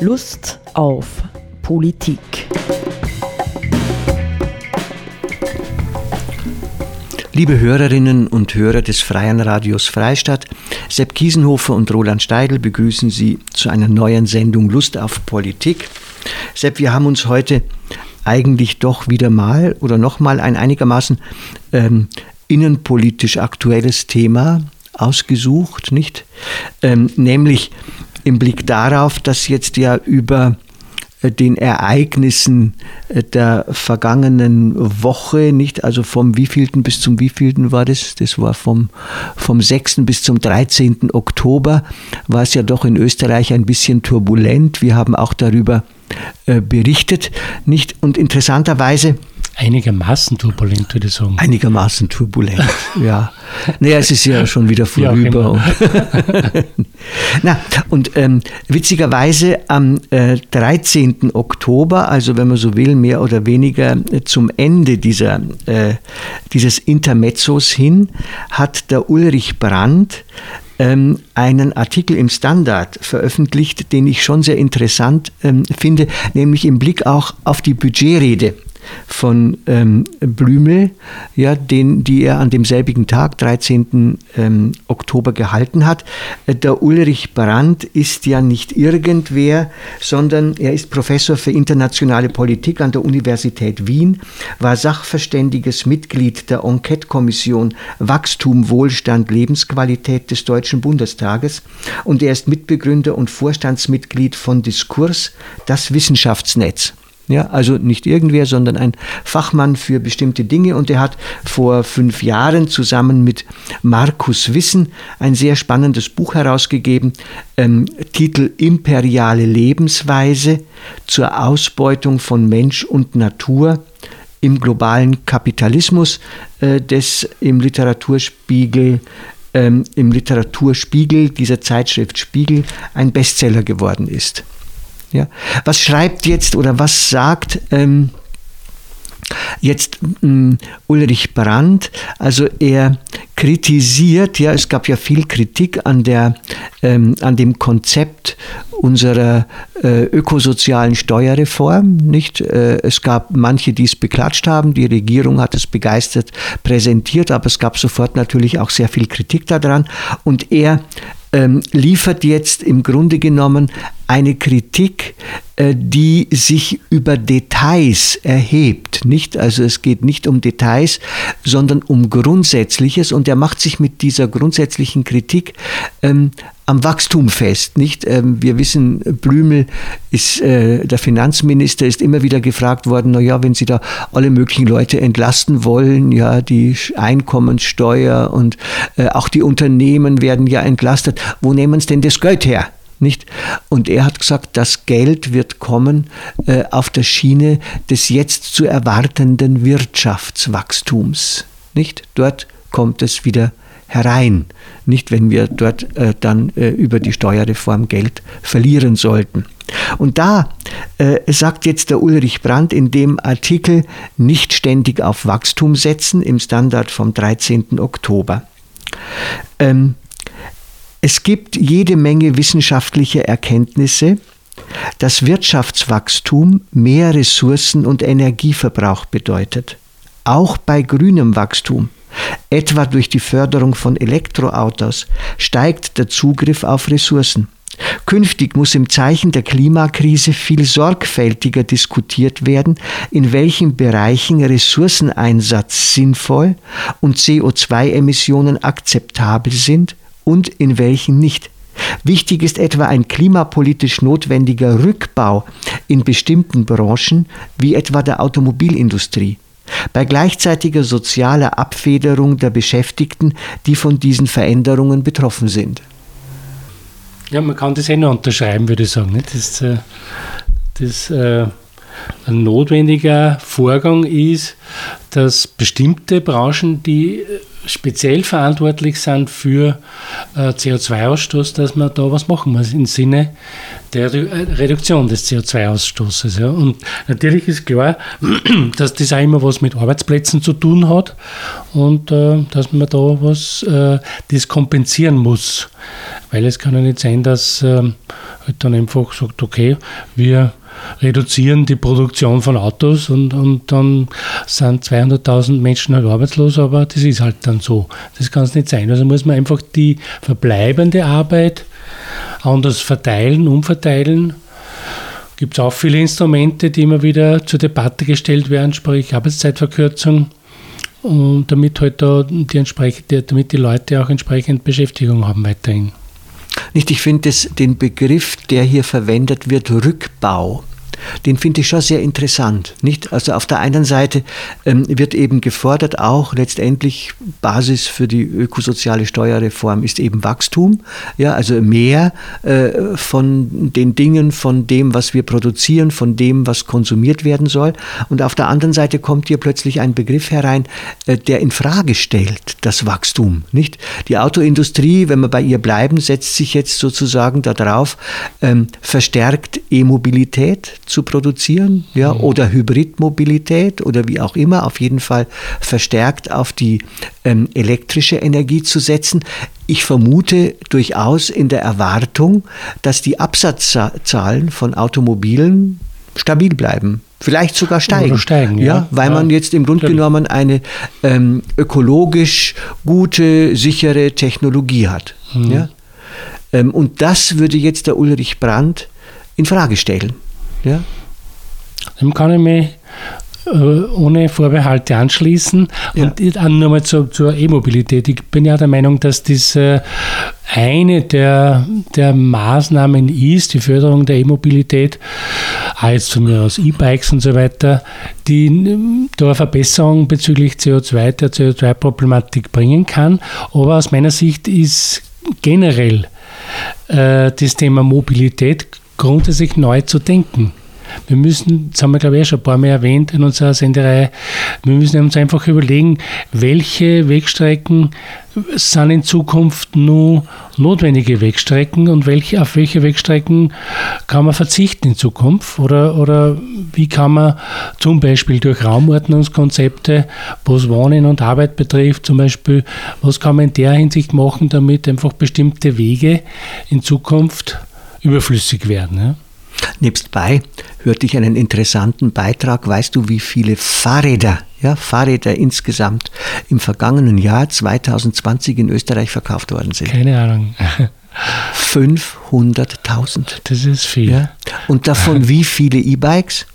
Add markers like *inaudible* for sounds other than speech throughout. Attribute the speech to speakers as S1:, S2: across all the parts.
S1: Lust auf Politik.
S2: Liebe Hörerinnen und Hörer des Freien Radios Freistadt, Sepp Kiesenhofer und Roland Steidl begrüßen Sie zu einer neuen Sendung Lust auf Politik. Sepp, wir haben uns heute eigentlich doch wieder mal oder nochmal ein einigermaßen ähm, innenpolitisch aktuelles Thema ausgesucht, nicht? Ähm, nämlich im Blick darauf, dass jetzt ja über äh, den Ereignissen äh, der vergangenen Woche, nicht? Also vom wievielten bis zum wievielten war das? Das war vom, vom 6. bis zum 13. Oktober, war es ja doch in Österreich ein bisschen turbulent. Wir haben auch darüber äh, berichtet, nicht? Und interessanterweise
S3: Einigermaßen turbulent, würde ich sagen.
S2: Einigermaßen turbulent, *laughs* ja. Naja, es ist ja schon wieder vorüber. Ja, *laughs* Na, und ähm, witzigerweise am äh, 13. Oktober, also wenn man so will, mehr oder weniger zum Ende dieser, äh, dieses Intermezzos hin, hat der Ulrich Brandt ähm, einen Artikel im Standard veröffentlicht, den ich schon sehr interessant ähm, finde, nämlich im Blick auch auf die Budgetrede von ähm, Blümel, ja, den, die er an demselbigen Tag, 13. Ähm, Oktober, gehalten hat. Äh, der Ulrich Brandt ist ja nicht irgendwer, sondern er ist Professor für internationale Politik an der Universität Wien, war sachverständiges Mitglied der Enquete-Kommission Wachstum, Wohlstand, Lebensqualität des Deutschen Bundestages und er ist Mitbegründer und Vorstandsmitglied von Diskurs, das Wissenschaftsnetz. Ja, also nicht irgendwer, sondern ein Fachmann für bestimmte Dinge. Und er hat vor fünf Jahren zusammen mit Markus Wissen ein sehr spannendes Buch herausgegeben, ähm, Titel Imperiale Lebensweise zur Ausbeutung von Mensch und Natur im globalen Kapitalismus, äh, des im Literaturspiegel ähm, im Literaturspiegel dieser Zeitschrift Spiegel ein Bestseller geworden ist. Ja. Was schreibt jetzt oder was sagt ähm, jetzt ähm, Ulrich Brandt? Also er kritisiert, ja, es gab ja viel Kritik an, der, ähm, an dem Konzept unserer äh, ökosozialen Steuerreform. Nicht? Äh, es gab manche, die es beklatscht haben, die Regierung hat es begeistert präsentiert, aber es gab sofort natürlich auch sehr viel Kritik daran. Und er ähm, liefert jetzt im Grunde genommen eine Kritik, äh, die sich über Details erhebt. Nicht? Also es geht nicht um Details, sondern um Grundsätzliches und er macht sich mit dieser grundsätzlichen Kritik ähm, am Wachstum fest. Nicht? Ähm, wir wissen, Blümel ist äh, der Finanzminister, ist immer wieder gefragt worden, naja, wenn Sie da alle möglichen Leute entlasten wollen, ja, die Einkommenssteuer und äh, auch die Unternehmen werden ja entlastet, wo nehmen Sie denn das Geld her? Nicht? Und er hat gesagt, das Geld wird kommen äh, auf der Schiene des jetzt zu erwartenden Wirtschaftswachstums. Nicht? Dort kommt es wieder herein. Nicht, wenn wir dort äh, dann äh, über die Steuerreform Geld verlieren sollten. Und da äh, sagt jetzt der Ulrich Brandt in dem Artikel nicht ständig auf Wachstum setzen im Standard vom 13. Oktober. Ähm, es gibt jede Menge wissenschaftliche Erkenntnisse, dass Wirtschaftswachstum mehr Ressourcen und Energieverbrauch bedeutet. Auch bei grünem Wachstum, etwa durch die Förderung von Elektroautos, steigt der Zugriff auf Ressourcen. Künftig muss im Zeichen der Klimakrise viel sorgfältiger diskutiert werden, in welchen Bereichen Ressourceneinsatz sinnvoll und CO2-Emissionen akzeptabel sind und in welchen nicht. Wichtig ist etwa ein klimapolitisch notwendiger Rückbau in bestimmten Branchen, wie etwa der Automobilindustrie, bei gleichzeitiger sozialer Abfederung der Beschäftigten, die von diesen Veränderungen betroffen sind.
S3: Ja, man kann das eh noch unterschreiben, würde ich sagen. Das, äh, das äh, ein notwendiger Vorgang ist, dass bestimmte Branchen, die speziell verantwortlich sind für äh, CO2-Ausstoß, dass man da was machen muss im Sinne der Reduktion des CO2-Ausstoßes. Ja. Und natürlich ist klar, *clears throat* dass das auch immer was mit Arbeitsplätzen zu tun hat und äh, dass man da was äh, das kompensieren muss. Weil es kann ja nicht sein, dass ähm, halt dann einfach sagt, okay, wir reduzieren die Produktion von Autos und, und dann sind 200.000 Menschen halt arbeitslos, aber das ist halt dann so. Das kann es nicht sein. Also muss man einfach die verbleibende Arbeit anders verteilen, umverteilen. Gibt es auch viele Instrumente, die immer wieder zur Debatte gestellt werden, sprich Arbeitszeitverkürzung, und damit halt da die damit die Leute auch entsprechend Beschäftigung haben weiterhin.
S2: Nicht, ich finde den Begriff, der hier verwendet wird, Rückbau, den finde ich schon sehr interessant. Nicht? Also auf der einen Seite ähm, wird eben gefordert, auch letztendlich Basis für die ökosoziale Steuerreform ist eben Wachstum, ja, also mehr äh, von den Dingen, von dem, was wir produzieren, von dem, was konsumiert werden soll. Und auf der anderen Seite kommt hier plötzlich ein Begriff herein, äh, der in Frage stellt das Wachstum. Nicht? Die Autoindustrie, wenn wir bei ihr bleiben, setzt sich jetzt sozusagen darauf, ähm, verstärkt E-Mobilität zu produzieren, ja, mhm. oder Hybridmobilität oder wie auch immer, auf jeden Fall verstärkt auf die ähm, elektrische Energie zu setzen. Ich vermute durchaus in der Erwartung, dass die Absatzzahlen von Automobilen stabil bleiben. Vielleicht sogar steigen.
S3: Steigen ja. ja
S2: weil
S3: ja.
S2: man jetzt im Grunde genommen eine ähm, ökologisch gute, sichere Technologie hat. Mhm. Ja? Ähm, und das würde jetzt der Ulrich Brandt in Frage stellen. Ja?
S3: Dem kann ich mich äh, ohne Vorbehalte anschließen. Ja. Und dann nochmal zur, zur E-Mobilität. Ich bin ja der Meinung, dass das äh, eine der, der Maßnahmen ist, die Förderung der E-Mobilität, auch jetzt von mir aus E-Bikes und so weiter, die da eine Verbesserung bezüglich CO2, der CO2-Problematik bringen kann. Aber aus meiner Sicht ist generell äh, das Thema Mobilität grundsätzlich neu zu denken. Wir müssen, das haben wir glaube ich schon ein paar Mal erwähnt in unserer Sendereihe, wir müssen uns einfach überlegen, welche Wegstrecken sind in Zukunft nur notwendige Wegstrecken und welche, auf welche Wegstrecken kann man verzichten in Zukunft oder, oder wie kann man zum Beispiel durch Raumordnungskonzepte, was Wohnen und Arbeit betrifft, zum Beispiel, was kann man in der Hinsicht machen, damit einfach bestimmte Wege in Zukunft überflüssig werden. Ja?
S2: Nebstbei hörte ich einen interessanten Beitrag. Weißt du, wie viele Fahrräder, ja, Fahrräder insgesamt im vergangenen Jahr 2020 in Österreich verkauft worden sind?
S3: Keine Ahnung.
S2: 500.000.
S3: Das ist viel.
S2: Ja? Und davon *laughs* wie viele E-Bikes?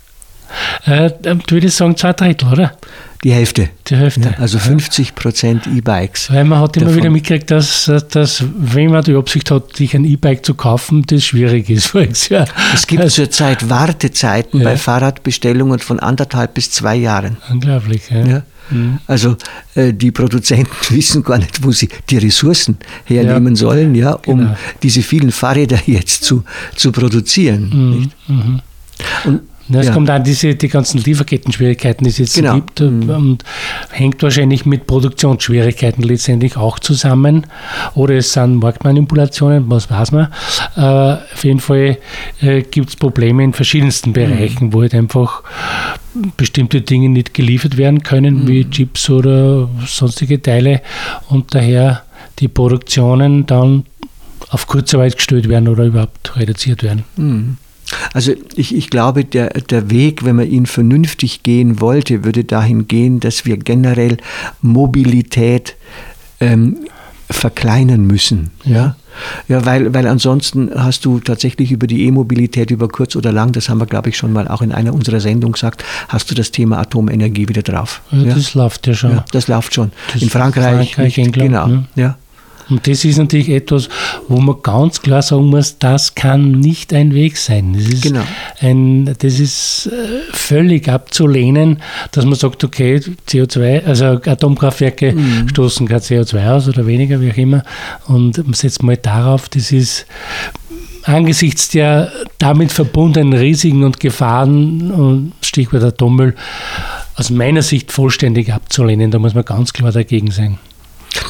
S3: Äh, würde ich sagen, zwei Drittel, oder?
S2: Die Hälfte.
S3: Die Hälfte. Ja,
S2: also 50 Prozent E-Bikes.
S3: Weil man hat immer davon. wieder mitgekriegt, dass, dass, wenn man die Absicht hat, sich ein E-Bike zu kaufen, das schwierig ist *laughs*
S2: Jahr. Es gibt also, zurzeit Wartezeiten ja. bei Fahrradbestellungen von anderthalb bis zwei Jahren.
S3: Unglaublich, ja. ja.
S2: Mhm. Also äh, die Produzenten *laughs* wissen gar nicht, wo sie die Ressourcen hernehmen ja. sollen, ja, um genau. diese vielen Fahrräder *laughs* jetzt zu, zu produzieren. Mhm. mhm.
S3: Und ja, es ja. kommt an diese die ganzen Lieferketten-Schwierigkeiten, die es jetzt genau. gibt, mhm. und hängt wahrscheinlich mit Produktionsschwierigkeiten letztendlich auch zusammen. Oder es sind Marktmanipulationen, was weiß man. Äh, auf jeden Fall äh, gibt es Probleme in verschiedensten mhm. Bereichen, mhm. wo halt einfach bestimmte Dinge nicht geliefert werden können, mhm. wie Chips oder sonstige Teile, und daher die Produktionen dann auf Kurzarbeit gestellt werden oder überhaupt reduziert werden.
S2: Also ich, ich glaube, der, der Weg, wenn man ihn vernünftig gehen wollte, würde dahin gehen, dass wir generell Mobilität ähm, verkleinern müssen. Ja, ja weil, weil ansonsten hast du tatsächlich über die E-Mobilität über kurz oder lang, das haben wir, glaube ich, schon mal auch in einer unserer Sendungen gesagt, hast du das Thema Atomenergie wieder drauf.
S3: Ja, das läuft ja schon. Ja,
S2: das läuft schon. Das in Frankreich,
S3: Frankreich nicht, England,
S2: genau. Ne? Ja.
S3: Und das ist natürlich etwas, wo man ganz klar sagen muss, das kann nicht ein Weg sein. Das ist, genau. ein, das ist äh, völlig abzulehnen, dass man sagt, okay, CO2, also Atomkraftwerke mhm. stoßen kein CO2 aus oder weniger, wie auch immer. Und man setzt mal darauf, das ist angesichts der damit verbundenen Risiken und Gefahren, Stichwort Atommüll, aus meiner Sicht vollständig abzulehnen. Da muss man ganz klar dagegen sein.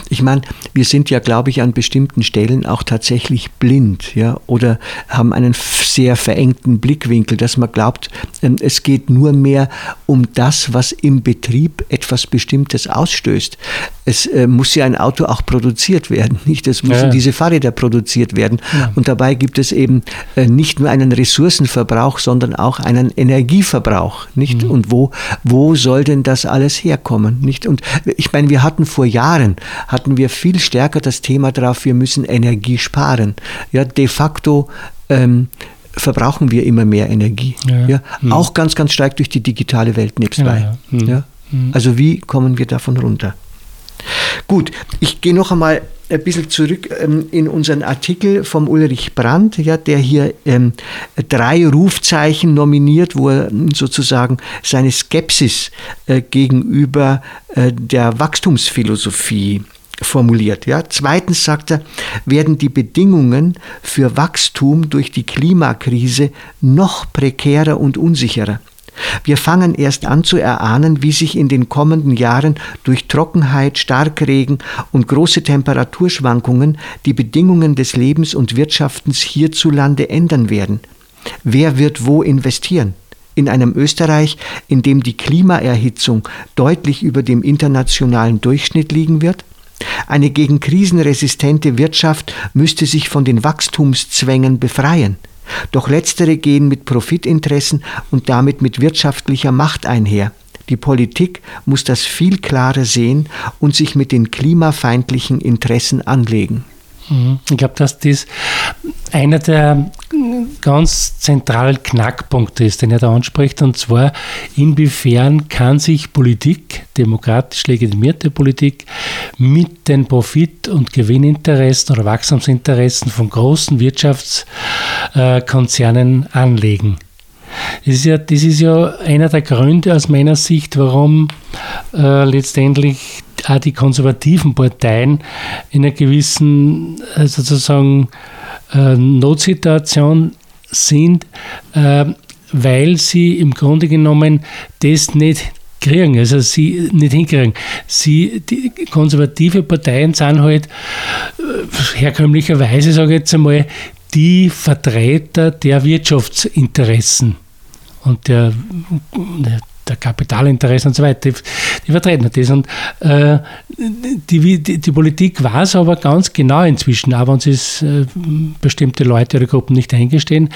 S2: Ich meine, wir sind ja, glaube ich, an bestimmten Stellen auch tatsächlich blind, ja, oder haben einen sehr verengten Blickwinkel, dass man glaubt, ähm, es geht nur mehr um das, was im Betrieb etwas Bestimmtes ausstößt. Es äh, muss ja ein Auto auch produziert werden, *laughs* nicht? Es müssen ja. diese Fahrräder produziert werden. Ja. Und dabei gibt es eben äh, nicht nur einen Ressourcenverbrauch, sondern auch einen Energieverbrauch, nicht? Mhm. Und wo, wo soll denn das alles herkommen, nicht? Und ich meine, wir hatten vor Jahren hatten wir viel stärker das Thema drauf, wir müssen Energie sparen. Ja, de facto ähm, verbrauchen wir immer mehr Energie. Ja. ja. Hm. Auch ganz, ganz stark durch die digitale Welt nebenbei. Ja, ja. Hm. ja. Hm. Also wie kommen wir davon runter? Gut, ich gehe noch einmal ein bisschen zurück ähm, in unseren Artikel vom Ulrich Brandt, ja, der hier ähm, drei Rufzeichen nominiert, wo er sozusagen seine Skepsis äh, gegenüber äh, der Wachstumsphilosophie formuliert. Ja. Zweitens sagt er, werden die Bedingungen für Wachstum durch die Klimakrise noch prekärer und unsicherer. Wir fangen erst an zu erahnen, wie sich in den kommenden Jahren durch Trockenheit, Starkregen und große Temperaturschwankungen die Bedingungen des Lebens und Wirtschaftens hierzulande ändern werden. Wer wird wo investieren? In einem Österreich, in dem die Klimaerhitzung deutlich über dem internationalen Durchschnitt liegen wird? Eine gegen Krisen resistente Wirtschaft müsste sich von den Wachstumszwängen befreien. Doch letztere gehen mit Profitinteressen und damit mit wirtschaftlicher Macht einher. Die Politik muss das viel klarer sehen und sich mit den klimafeindlichen Interessen anlegen.
S3: Mhm. Ich glaube, dass das einer der ganz zentralen Knackpunkte ist, den er da anspricht, und zwar, inwiefern kann sich Politik, demokratisch legitimierte Politik, mit den Profit- und Gewinninteressen oder Wachstumsinteressen von großen Wirtschaftskonzernen anlegen. Das ist, ja, das ist ja einer der Gründe aus meiner Sicht, warum äh, letztendlich auch die konservativen Parteien in einer gewissen äh, sozusagen äh, Notsituation sind, äh, weil sie im Grunde genommen das nicht kriegen, also sie nicht hinkriegen. Sie, die konservative Parteien sind halt herkömmlicherweise, sage ich jetzt einmal, die Vertreter der Wirtschaftsinteressen und der, der Kapitalinteressen und so weiter, die, die vertreten das. Und äh, die, die, die, Politik weiß aber ganz genau inzwischen, auch wenn es äh, bestimmte Leute oder Gruppen nicht eingestehen,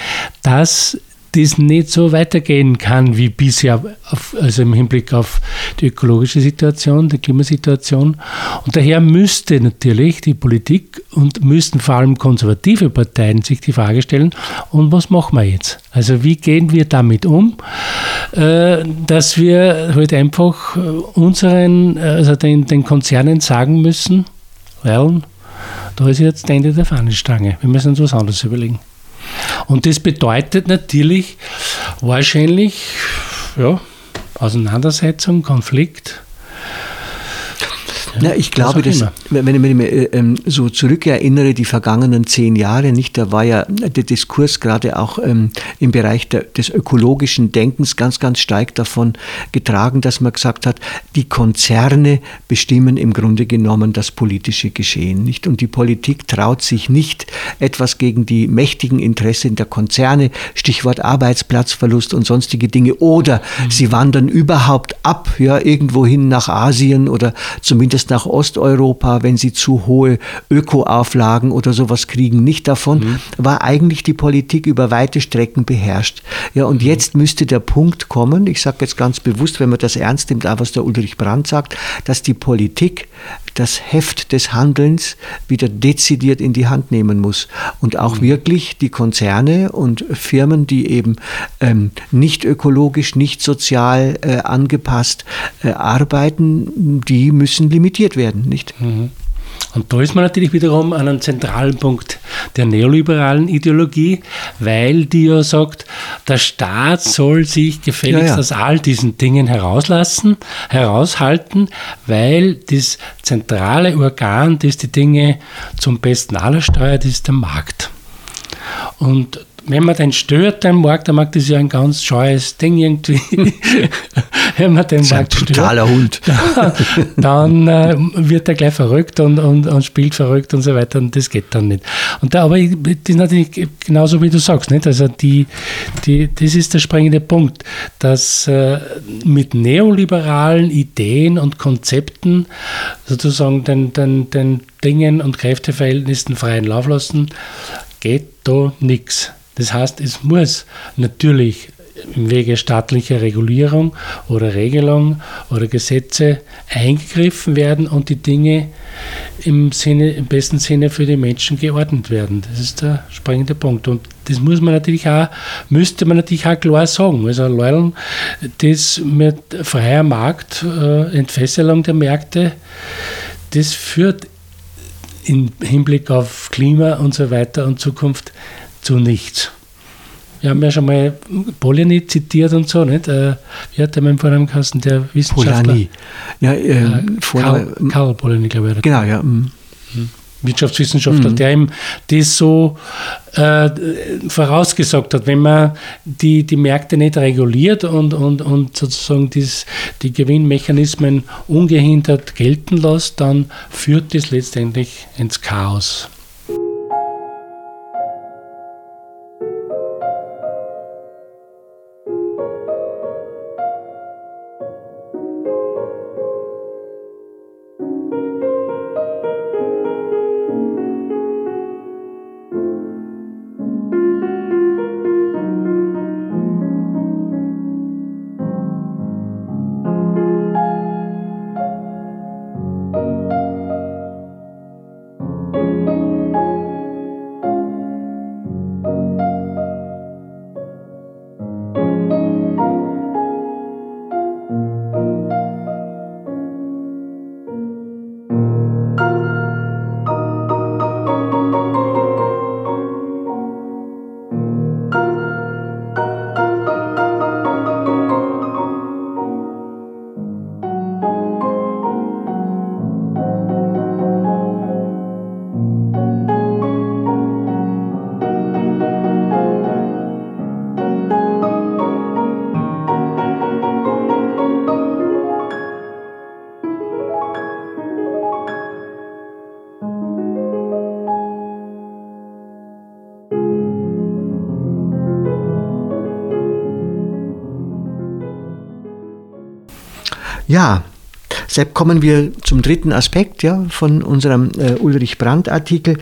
S3: dass das nicht so weitergehen kann wie bisher, auf, also im Hinblick auf die ökologische Situation, die Klimasituation. Und daher müsste natürlich die Politik und müssten vor allem konservative Parteien sich die Frage stellen, und was machen wir jetzt? Also wie gehen wir damit um, äh, dass wir halt einfach unseren, also den, den Konzernen sagen müssen, well, da ist jetzt das Ende der Fahnenstange, wir müssen uns was anderes überlegen. Und das bedeutet natürlich wahrscheinlich ja, Auseinandersetzung, Konflikt.
S2: Ja, ich glaube, dass, wenn ich mich äh, ähm, so zurückerinnere, die vergangenen zehn Jahre, nicht, da war ja der Diskurs gerade auch ähm, im Bereich der, des ökologischen Denkens ganz, ganz stark davon getragen, dass man gesagt hat, die Konzerne bestimmen im Grunde genommen das politische Geschehen, nicht? Und die Politik traut sich nicht, etwas gegen die mächtigen Interessen der Konzerne, Stichwort Arbeitsplatzverlust und sonstige Dinge, oder mhm. sie wandern überhaupt ab, ja, irgendwohin nach Asien oder zumindest nach Osteuropa, wenn sie zu hohe Ökoauflagen oder sowas kriegen, nicht davon, mhm. war eigentlich die Politik über weite Strecken beherrscht. Ja, und mhm. jetzt müsste der Punkt kommen, ich sage jetzt ganz bewusst, wenn man das ernst nimmt, auch was der Ulrich Brandt sagt, dass die Politik das Heft des Handelns wieder dezidiert in die Hand nehmen muss und auch mhm. wirklich die Konzerne und Firmen, die eben ähm, nicht ökologisch, nicht sozial äh, angepasst äh, arbeiten, die müssen limitiert werden, nicht?
S3: Mhm. Und da ist man natürlich wiederum an einem zentralen Punkt der neoliberalen Ideologie, weil die ja sagt, der Staat soll sich gefälligst ja, ja. aus all diesen Dingen herauslassen, heraushalten, weil das zentrale Organ, das die Dinge zum Besten aller steuert, ist der Markt. Und wenn man den stört, den Markt, dann mag das ja ein ganz scheues Ding irgendwie. *laughs* wenn man den Markt
S2: stört. totaler Hund. *laughs*
S3: dann äh, wird er gleich verrückt und, und, und, spielt verrückt und so weiter und das geht dann nicht. Und da, aber das ist natürlich genauso wie du sagst, nicht? Also die, die, das ist der springende Punkt, dass äh, mit neoliberalen Ideen und Konzepten sozusagen den, den, den Dingen und Kräfteverhältnissen freien Lauf lassen, geht da nichts. Das heißt, es muss natürlich im Wege staatlicher Regulierung oder Regelung oder Gesetze eingegriffen werden und die Dinge im, Sinne, im besten Sinne für die Menschen geordnet werden. Das ist der springende Punkt. Und das muss man natürlich auch, müsste man natürlich auch klar sagen. Also Leuten, das mit freier Markt, äh, Entfesselung der Märkte, das führt im Hinblick auf Klima und so weiter und Zukunft zu nichts. Wir haben ja schon mal Polanyi zitiert und so, nicht? Äh, wie hat der mein Vornamen geheißen, der Wissenschaftler? Polanyi.
S2: Ja, äh, äh,
S3: Karl, Karl Polanyi, glaube ich.
S2: Genau, ja. Mhm.
S3: Wirtschaftswissenschaftler, mhm. der ihm das so äh, vorausgesagt hat. Wenn man die, die Märkte nicht reguliert und, und, und sozusagen dies, die Gewinnmechanismen ungehindert gelten lässt, dann führt das letztendlich ins Chaos.
S2: Ja, Sepp, kommen wir zum dritten Aspekt ja, von unserem äh, Ulrich Brandt-Artikel.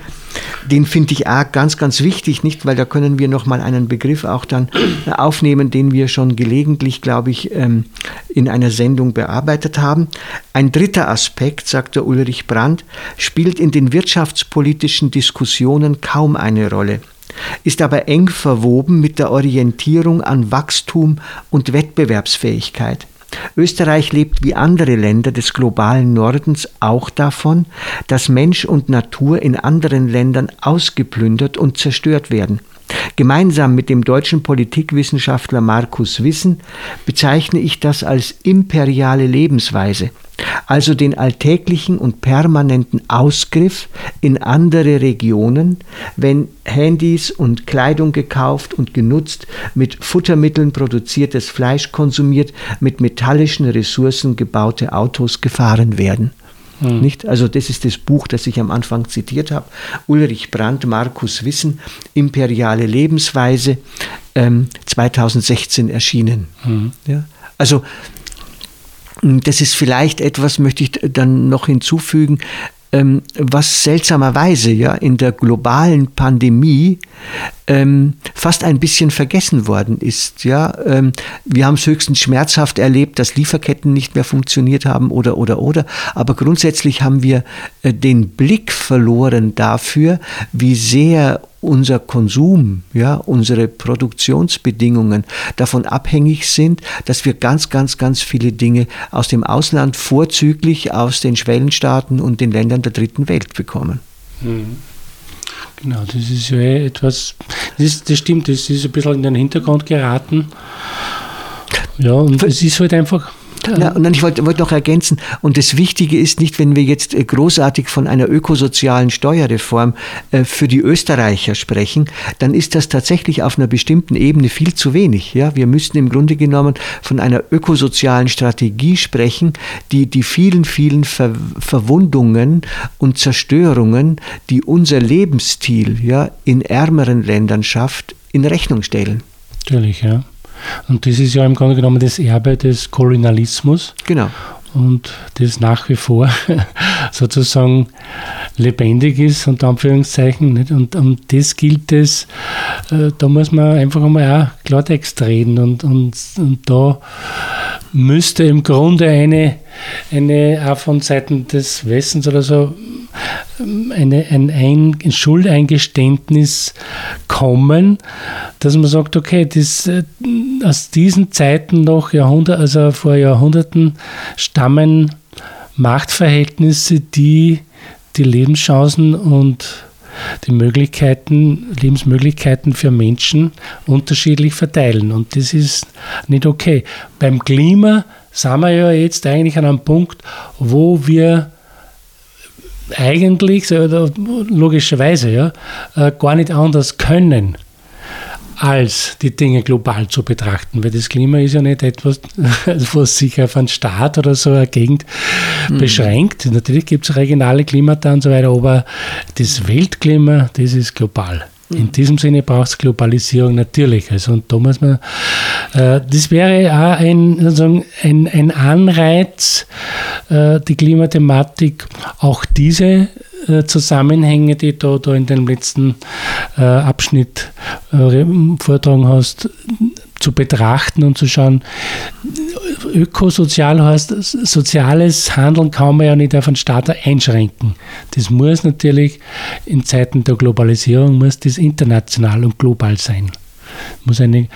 S2: Den finde ich auch ganz, ganz wichtig, nicht? Weil da können wir nochmal einen Begriff auch dann aufnehmen, den wir schon gelegentlich, glaube ich, ähm, in einer Sendung bearbeitet haben. Ein dritter Aspekt, sagt der Ulrich Brandt, spielt in den wirtschaftspolitischen Diskussionen kaum eine Rolle ist aber eng verwoben mit der Orientierung an Wachstum und Wettbewerbsfähigkeit. Österreich lebt wie andere Länder des globalen Nordens auch davon, dass Mensch und Natur in anderen Ländern ausgeplündert und zerstört werden. Gemeinsam mit dem deutschen Politikwissenschaftler Markus Wissen bezeichne ich das als imperiale Lebensweise, also den alltäglichen und permanenten Ausgriff in andere Regionen, wenn Handys und Kleidung gekauft und genutzt, mit Futtermitteln produziertes Fleisch konsumiert, mit metallischen Ressourcen gebaute Autos gefahren werden. Hm. Nicht? Also das ist das Buch, das ich am Anfang zitiert habe. Ulrich Brandt, Markus Wissen, Imperiale Lebensweise, ähm, 2016 erschienen. Hm. Ja? Also das ist vielleicht etwas, möchte ich dann noch hinzufügen, ähm, was seltsamerweise ja in der globalen Pandemie ähm, fast ein bisschen vergessen worden ist. Ja, ähm, wir haben es höchstens schmerzhaft erlebt, dass Lieferketten nicht mehr funktioniert haben oder oder oder. Aber grundsätzlich haben wir äh, den Blick verloren dafür, wie sehr unser Konsum, ja, unsere Produktionsbedingungen davon abhängig sind, dass wir ganz, ganz, ganz viele Dinge aus dem Ausland, vorzüglich aus den Schwellenstaaten und den Ländern der dritten Welt bekommen. Mhm.
S3: Genau, das ist ja etwas, das, das stimmt, das ist ein bisschen in den Hintergrund geraten. Ja, und es ist halt einfach
S2: Ja, und dann ich wollte wollt noch ergänzen, und das Wichtige ist nicht, wenn wir jetzt äh, großartig von einer ökosozialen Steuerreform äh, für die Österreicher sprechen, dann ist das tatsächlich auf einer bestimmten Ebene viel zu wenig. Ja, wir müssten im Grunde genommen von einer ökosozialen Strategie sprechen, die die vielen, vielen Ver Verwundungen und Zerstörungen, die unser Lebensstil ja, in ärmeren Ländern schafft, in Rechnung stellen.
S3: Natürlich, ja. Und das ist ja im Grunde genommen das Erbe des Kolonialismus.
S2: Genau.
S3: Und das nach wie vor *laughs* sozusagen lebendig ist, unter Anführungszeichen. Nicht? Und um das gilt es, äh, da muss man einfach einmal auch Klartext reden. Und, und, und da müsste im Grunde eine, eine auch von Seiten des Westens oder so eine, ein, ein Schuldeingeständnis kommen, dass man sagt, okay, das, äh, aus diesen Zeiten noch Jahrhundert, also vor Jahrhunderten stammen Machtverhältnisse, die die Lebenschancen und die Möglichkeiten, Lebensmöglichkeiten für Menschen unterschiedlich verteilen. Und das ist nicht okay. Beim Klima sind wir ja jetzt eigentlich an einem Punkt, wo wir eigentlich, logischerweise, ja, äh, gar nicht anders können, als die Dinge global zu betrachten, weil das Klima ist ja nicht etwas, *laughs* was sich auf einen Staat oder so eine Gegend mhm. beschränkt. Natürlich gibt es regionale Klimata und so weiter, aber das Weltklima, das ist global. In diesem Sinne braucht es Globalisierung natürlich. Also, und da muss man, äh, das wäre auch ein, sozusagen ein, ein Anreiz, äh, die Klimathematik, auch diese äh, Zusammenhänge, die du da in dem letzten äh, Abschnitt äh, vortragen hast, zu betrachten und zu schauen, ökosozial heißt, soziales Handeln kann man ja nicht auf einen Staat einschränken. Das muss natürlich in Zeiten der Globalisierung, muss das international und global sein. Muss eine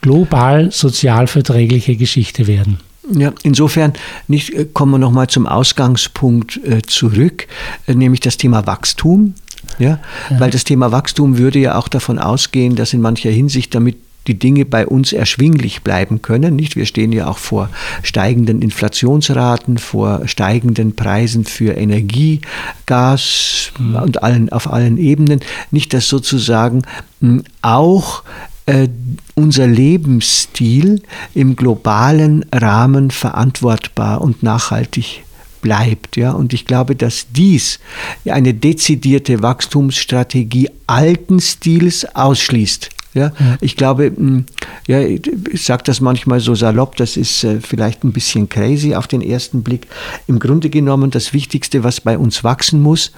S3: global sozial verträgliche Geschichte werden.
S2: Ja, insofern nicht, äh, kommen wir nochmal zum Ausgangspunkt äh, zurück, äh, nämlich das Thema Wachstum. Ja? ja? Weil das Thema Wachstum würde ja auch davon ausgehen, dass in mancher Hinsicht damit die Dinge bei uns erschwinglich bleiben können. Nicht? Wir stehen ja auch vor steigenden Inflationsraten, vor steigenden Preisen für Energie, Gas mhm. und allen, auf allen Ebenen. Nicht, dass sozusagen hm, auch äh, unser Lebensstil im globalen Rahmen verantwortbar und nachhaltig bleibt. Ja? Und ich glaube, dass dies eine dezidierte Wachstumsstrategie alten Stils ausschließt. Ja. Ich glaube, hm, ja, ich sage das manchmal so salopp, das ist äh, vielleicht ein bisschen crazy auf den ersten Blick. Im Grunde genommen das Wichtigste, was bei uns wachsen muss,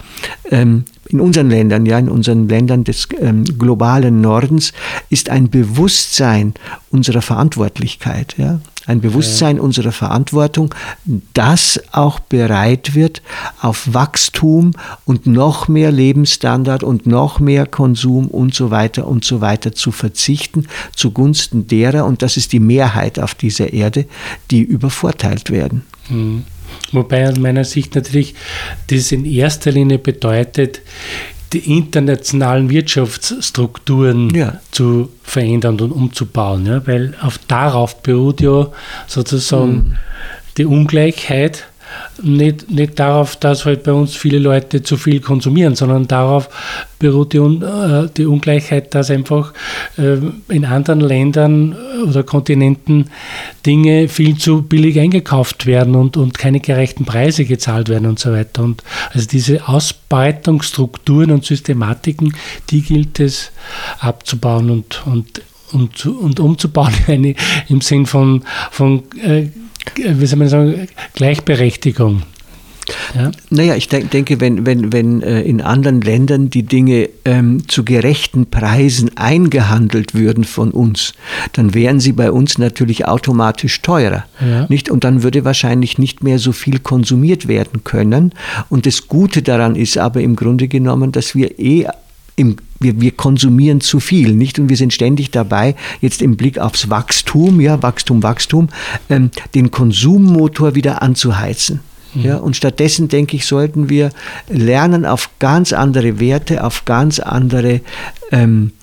S2: ähm, in unseren Ländern, ja, in unseren Ländern des ähm, globalen Nordens, ist ein Bewusstsein unserer Verantwortlichkeit, ja, ein Bewusstsein unserer Verantwortung, das auch bereit wird, auf Wachstum und noch mehr Lebensstandard und noch mehr Konsum und so weiter und so weiter zu verzichten, zugunsten derer, und das ist die Mehrheit auf dieser Erde, die übervorteilt werden.
S3: Mhm. Wobei aus meiner Sicht natürlich das in erster Linie bedeutet, die internationalen Wirtschaftsstrukturen ja. zu verändern und umzubauen. Ja? Weil auf, darauf beruht ja sozusagen mhm. die Ungleichheit nicht, nicht darauf, dass halt bei uns viele Leute zu viel konsumieren, sondern darauf beruht die, äh, die Ungleichheit, dass einfach äh, in anderen Ländern oder Kontinenten Dinge viel zu billig eingekauft werden und, und keine gerechten Preise gezahlt werden und so weiter. Und also diese Ausbeutungsstrukturen und Systematiken, die gilt es abzubauen und, und, und, und umzubauen *laughs* im Sinn von, von äh, wie soll man sagen, Gleichberechtigung.
S2: Ja? Naja, ich denk, denke, wenn, wenn, wenn äh, in anderen Ländern die Dinge ähm, zu gerechten Preisen eingehandelt würden von uns, dann wären sie bei uns natürlich automatisch teurer. Ja. Nicht? Und dann würde wahrscheinlich nicht mehr so viel konsumiert werden können. Und das Gute daran ist aber im Grunde genommen, dass wir eh im, wir, wir konsumieren zu viel, nicht? Und wir sind ständig dabei, jetzt im Blick aufs Wachstum, ja, Wachstum, Wachstum, ähm, den Konsummotor wieder anzuheizen. Mhm. Ja, und stattdessen denke ich, sollten wir lernen, auf ganz andere Werte, auf ganz andere ähm, äh,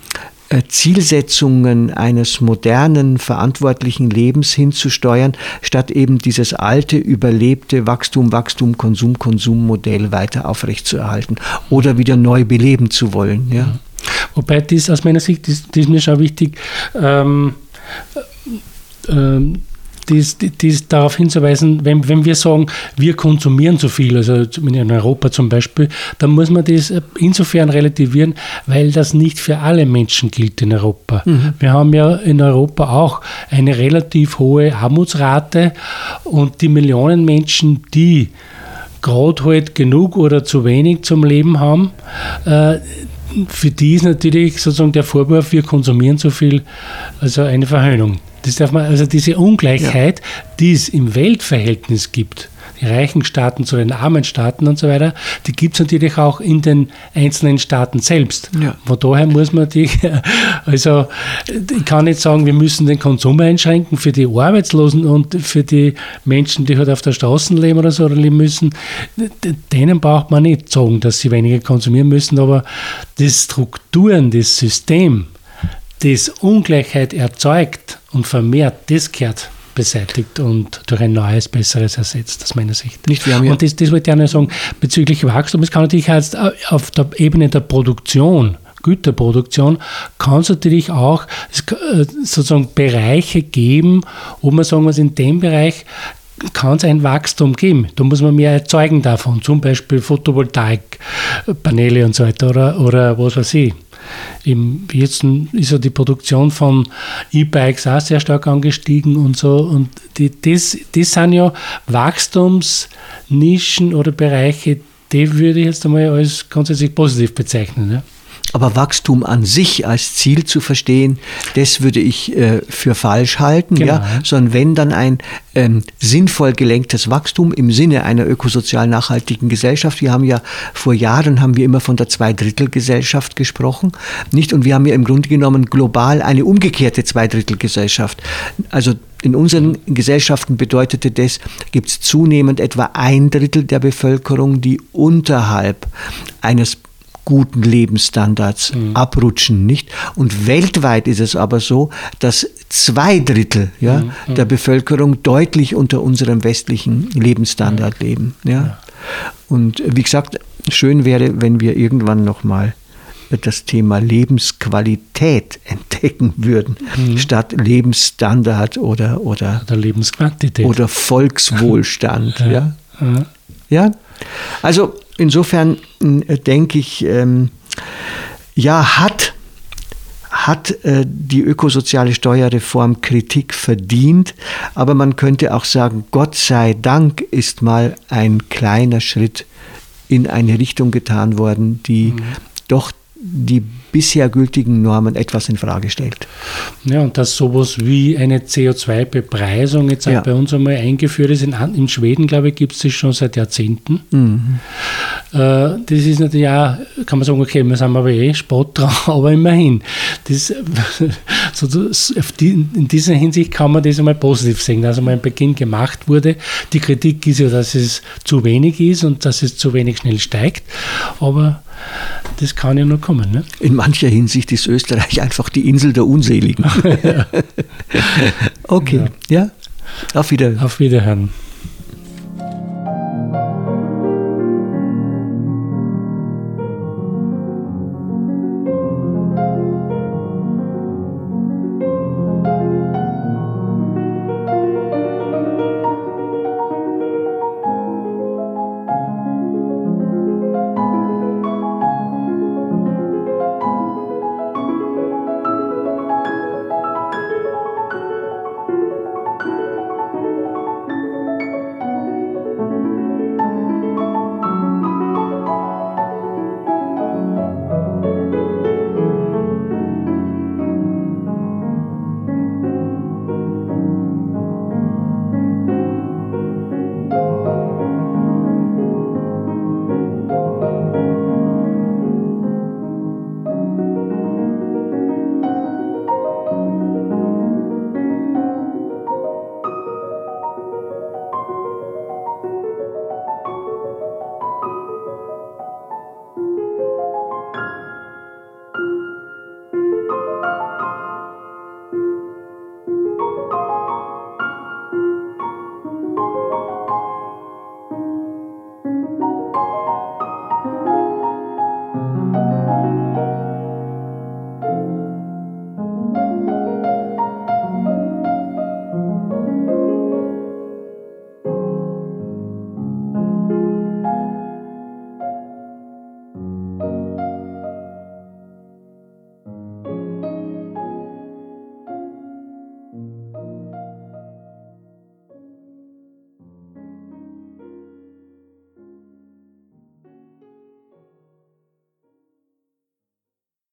S2: Zielsetzungen eines modernen, verantwortlichen Lebens hinzusteuern, statt eben dieses alte, überlebte Wachstum, Wachstum, Konsum, Konsum-Modell weiter aufrechtzuerhalten oder wieder neu beleben zu wollen. Ja. Mhm.
S3: Wobei das aus meiner Sicht, das, das ist mir schon wichtig, ähm, ähm, dies, dies darauf hinzuweisen, wenn, wenn wir sagen, wir konsumieren zu viel, also in Europa zum Beispiel, dann muss man das insofern relativieren, weil das nicht für alle Menschen gilt in Europa. Mhm. Wir haben ja in Europa auch eine relativ hohe Armutsrate und die Millionen Menschen, die gerade halt genug oder zu wenig zum Leben haben, äh, für die ist natürlich sozusagen der Vorwurf, wir konsumieren zu viel, also eine Verhöhnung. Das darf man, also diese Ungleichheit, ja. die es im Weltverhältnis gibt, die reichen Staaten zu den armen Staaten und so weiter, die gibt es natürlich auch in den einzelnen Staaten selbst. Ja. Von daher muss man die, *laughs* also ich kann nicht sagen, wir müssen den Konsum einschränken für die Arbeitslosen und für die Menschen, die halt auf der Straße leben oder so oder leben müssen. Denen braucht man nicht sagen, dass sie weniger konsumieren müssen, aber die Strukturen, das System, das Ungleichheit erzeugt und vermehrt, das gehört beseitigt und durch ein neues, besseres ersetzt, aus meiner Sicht. Nicht, ja und das, das wollte ich auch noch sagen, bezüglich Wachstum, es kann natürlich jetzt auf der Ebene der Produktion Güterproduktion kann es natürlich auch äh, sozusagen Bereiche geben, wo man sagen muss, in dem Bereich kann es ein Wachstum geben. Da muss man mehr erzeugen davon, zum Beispiel Photovoltaikpaneele und so weiter oder, oder was weiß ich. Im, jetzt ist ja die Produktion von E-Bikes auch sehr stark angestiegen und so. Und die, das, das sind ja Wachstumsnischen oder Bereiche, die würde ich jetzt einmal als grundsätzlich positiv bezeichnen. Ja.
S2: Aber Wachstum an sich als Ziel zu verstehen, das würde ich äh, für falsch halten, genau. ja, sondern wenn dann ein ähm, sinnvoll gelenktes Wachstum im Sinne einer ökosozial nachhaltigen Gesellschaft. Wir haben ja vor Jahren haben wir immer von der Zweidrittelgesellschaft gesprochen, nicht? Und wir haben ja im Grunde genommen global eine umgekehrte Zweidrittelgesellschaft. Also in unseren Gesellschaften bedeutete das, gibt es zunehmend etwa ein Drittel der Bevölkerung, die unterhalb eines guten Lebensstandards mhm. abrutschen, nicht? Und weltweit ist es aber so, dass zwei Drittel ja, mhm. mhm. der Bevölkerung deutlich unter unserem westlichen Lebensstandard mhm. leben. Ja? ja? Und wie gesagt, schön wäre, wenn wir irgendwann nochmal das Thema Lebensqualität *laughs* entdecken würden, mhm. statt Lebensstandard oder, oder,
S3: oder Lebensquantität.
S2: Oder Volkswohlstand. ja. ja. ja? Also insofern äh, denke ich, ähm, ja, hat, hat äh, die ökosoziale Steuerreform Kritik verdient, aber man könnte auch sagen, Gott sei Dank ist mal ein kleiner Schritt in eine Richtung getan worden, die mhm. doch die bisher gültigen Normen etwas in Frage stellt.
S3: Ja, und dass sowas wie eine CO2-Bepreisung jetzt ja. bei uns einmal eingeführt ist. In, in Schweden, glaube ich, gibt es das schon seit Jahrzehnten. Mhm. Äh, das ist natürlich auch, kann man sagen, okay, wir sind aber eh Spott dran, *laughs* aber immerhin. Das, *laughs* so, in dieser Hinsicht kann man das einmal positiv sehen, dass einmal ein Beginn gemacht wurde. Die Kritik ist ja, dass es zu wenig ist und dass es zu wenig schnell steigt. Aber das kann ja nur kommen. Ne?
S2: In mancher Hinsicht ist Österreich einfach die Insel der Unseligen. *laughs* okay, ja. ja. Auf Wiederhören.
S3: Auf Wiederhören.